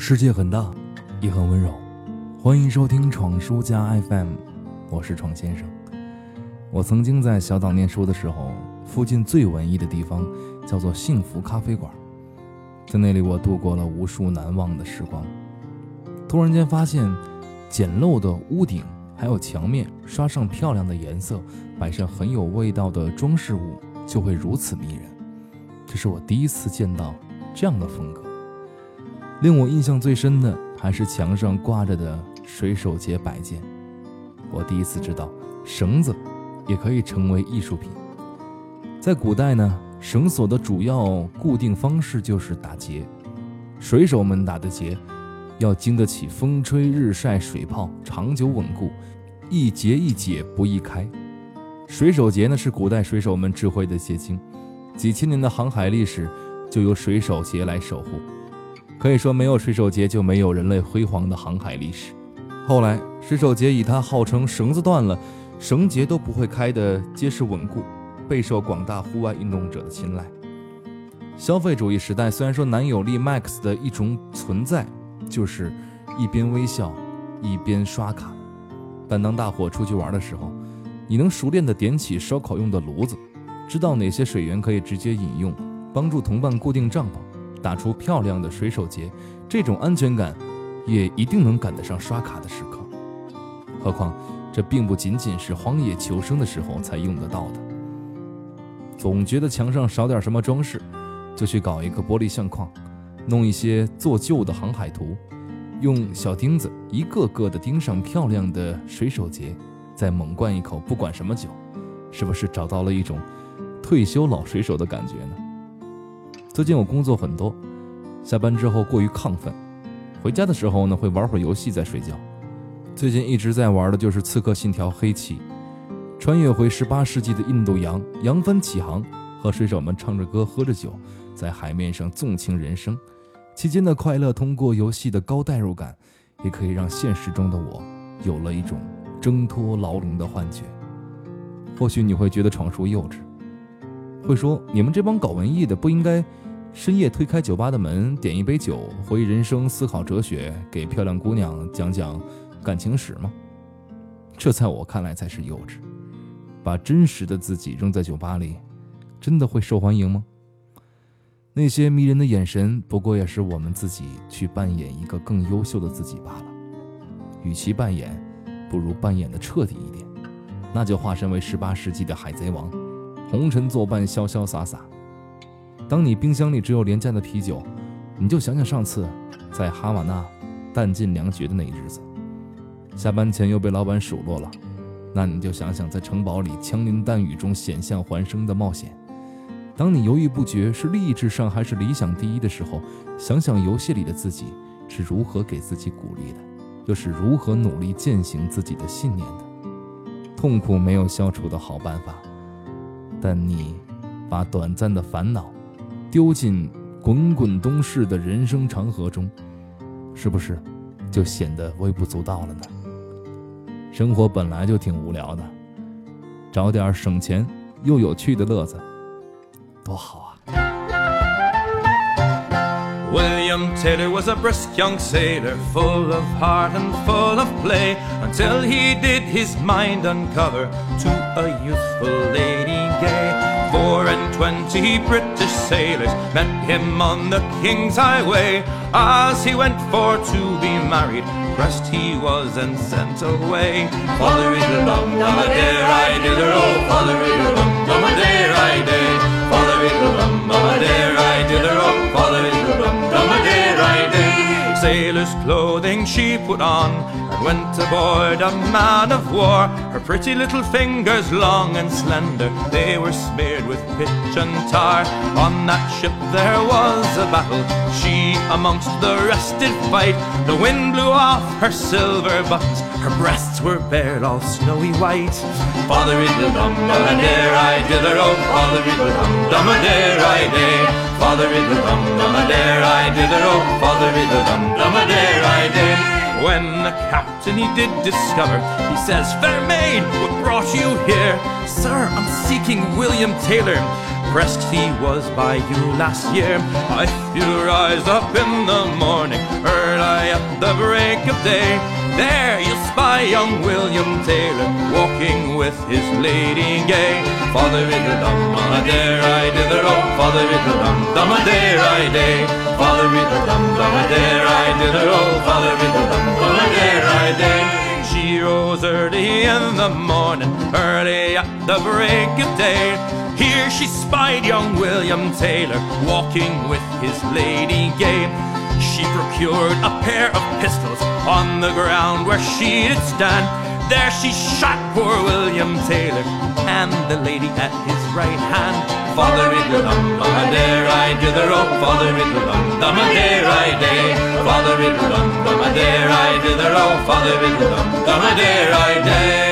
世界很大，也很温柔。欢迎收听闯书家 FM，我是闯先生。我曾经在小岛念书的时候，附近最文艺的地方叫做幸福咖啡馆，在那里我度过了无数难忘的时光。突然间发现，简陋的屋顶还有墙面刷上漂亮的颜色，摆上很有味道的装饰物，就会如此迷人。这是我第一次见到这样的风格。令我印象最深的还是墙上挂着的水手节摆件。我第一次知道，绳子也可以成为艺术品。在古代呢，绳索的主要固定方式就是打结。水手们打的结，要经得起风吹日晒水泡，长久稳固，一结一解不易开。水手结呢，是古代水手们智慧的结晶，几千年的航海历史就由水手结来守护。可以说，没有水手节就没有人类辉煌的航海历史。后来，水手节以它号称绳子断了，绳结都不会开的结实稳固，备受广大户外运动者的青睐。消费主义时代，虽然说男友力 Max 的一种存在就是一边微笑一边刷卡，但当大伙出去玩的时候，你能熟练的点起烧烤用的炉子，知道哪些水源可以直接饮用，帮助同伴固定帐篷。打出漂亮的水手结，这种安全感，也一定能赶得上刷卡的时刻。何况，这并不仅仅是荒野求生的时候才用得到的。总觉得墙上少点什么装饰，就去搞一个玻璃相框，弄一些做旧的航海图，用小钉子一个个的钉上漂亮的水手结，再猛灌一口不管什么酒，是不是找到了一种退休老水手的感觉呢？最近我工作很多，下班之后过于亢奋，回家的时候呢会玩会儿游戏再睡觉。最近一直在玩的就是《刺客信条：黑旗》，穿越回十八世纪的印度洋，扬帆起航，和水手们唱着歌，喝着酒，在海面上纵情人生。期间的快乐，通过游戏的高代入感，也可以让现实中的我有了一种挣脱牢笼的幻觉。或许你会觉得闯叔幼稚，会说你们这帮搞文艺的不应该。深夜推开酒吧的门，点一杯酒，回忆人生，思考哲学，给漂亮姑娘讲讲感情史吗？这在我看来才是幼稚。把真实的自己扔在酒吧里，真的会受欢迎吗？那些迷人的眼神，不过也是我们自己去扮演一个更优秀的自己罢了。与其扮演，不如扮演的彻底一点，那就化身为十八世纪的海贼王，红尘作伴，潇潇洒洒。当你冰箱里只有廉价的啤酒，你就想想上次在哈瓦那弹尽粮绝的那一日子；下班前又被老板数落了，那你就想想在城堡里枪林弹雨中险象环生的冒险；当你犹豫不决是利益至上还是理想第一的时候，想想游戏里的自己是如何给自己鼓励的，又是如何努力践行自己的信念的。痛苦没有消除的好办法，但你把短暂的烦恼。丢进滚滚东逝的人生长河中，是不是就显得微不足道了呢？生活本来就挺无聊的，找点省钱又有趣的乐子，多好啊！William Taylor was a brisk young sailor, full of heart and full of play, until he did his mind uncover to a youthful lady gay. Twenty British sailors met him on the King's Highway as he went for to be married. Pressed he was and sent away. A dum a dare I did oh, a dum a dare I is a dum a dare I did oh, a dum a dare I did. Sailor's clothing she put on and went aboard a man of war. Pretty little fingers, long and slender, they were smeared with pitch and tar. On that ship there was a battle, she amongst the rest did fight. The wind blew off her silver buttons, her breasts were bare, all snowy white. Father is the dum dare I dither, oh father the dum dum a dare I day. Father is the dum dare I dither, oh father the dum dum dare I day. When the captain he did discover, he says, Fair maid, what brought you here? Sir, I'm seeking William Taylor. Pressed he was by you last year. If you rise up in the morning, early at the break of day. There you'll spy young William Taylor walking with his lady gay. Father riddle dum dum a dare I dither oh, Father riddle dum dum a dare I day. Father riddle dum dum a dare I dither oh, Father riddle dum dum a dare I day. She rose early in the morning, early at the break of day. Here she spied young William Taylor walking with his lady gay. She procured a pair of pistols on the ground where she did stand there she shot poor William Taylor and the lady at his right hand. Father Riddle-dum, mama dare I do the rope. Father Riddle-dum, mama dare I day. Father Riddle-dum, mama dare I do the rope. Father Riddle-dum, mama dare I day.